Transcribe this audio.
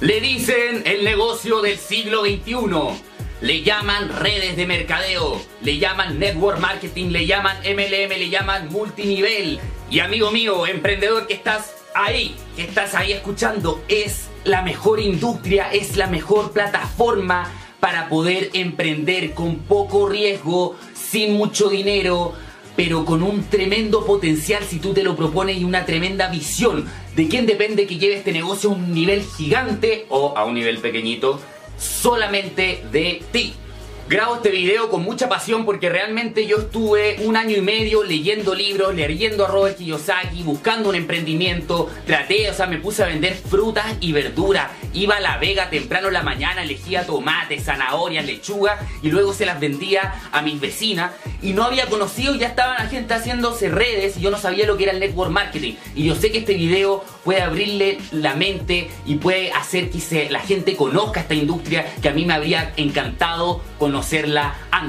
Le dicen el negocio del siglo XXI. Le llaman redes de mercadeo, le llaman network marketing, le llaman MLM, le llaman multinivel. Y amigo mío, emprendedor que estás ahí, que estás ahí escuchando, es la mejor industria, es la mejor plataforma para poder emprender con poco riesgo, sin mucho dinero, pero con un tremendo potencial si tú te lo propones y una tremenda visión. ¿De quién depende que lleve este negocio a un nivel gigante o a un nivel pequeñito? Solamente de ti. Grabo este video con mucha pasión porque realmente yo estuve un año y medio leyendo libros, leyendo a Robert Kiyosaki, buscando un emprendimiento, traté, o sea, me puse a vender frutas y verduras, iba a La Vega temprano en la mañana, elegía tomate, zanahoria, lechuga y luego se las vendía a mis vecinas. Y no había conocido, ya estaba la gente haciéndose redes y yo no sabía lo que era el network marketing. Y yo sé que este video puede abrirle la mente y puede hacer que la gente conozca esta industria que a mí me habría encantado conocerla antes.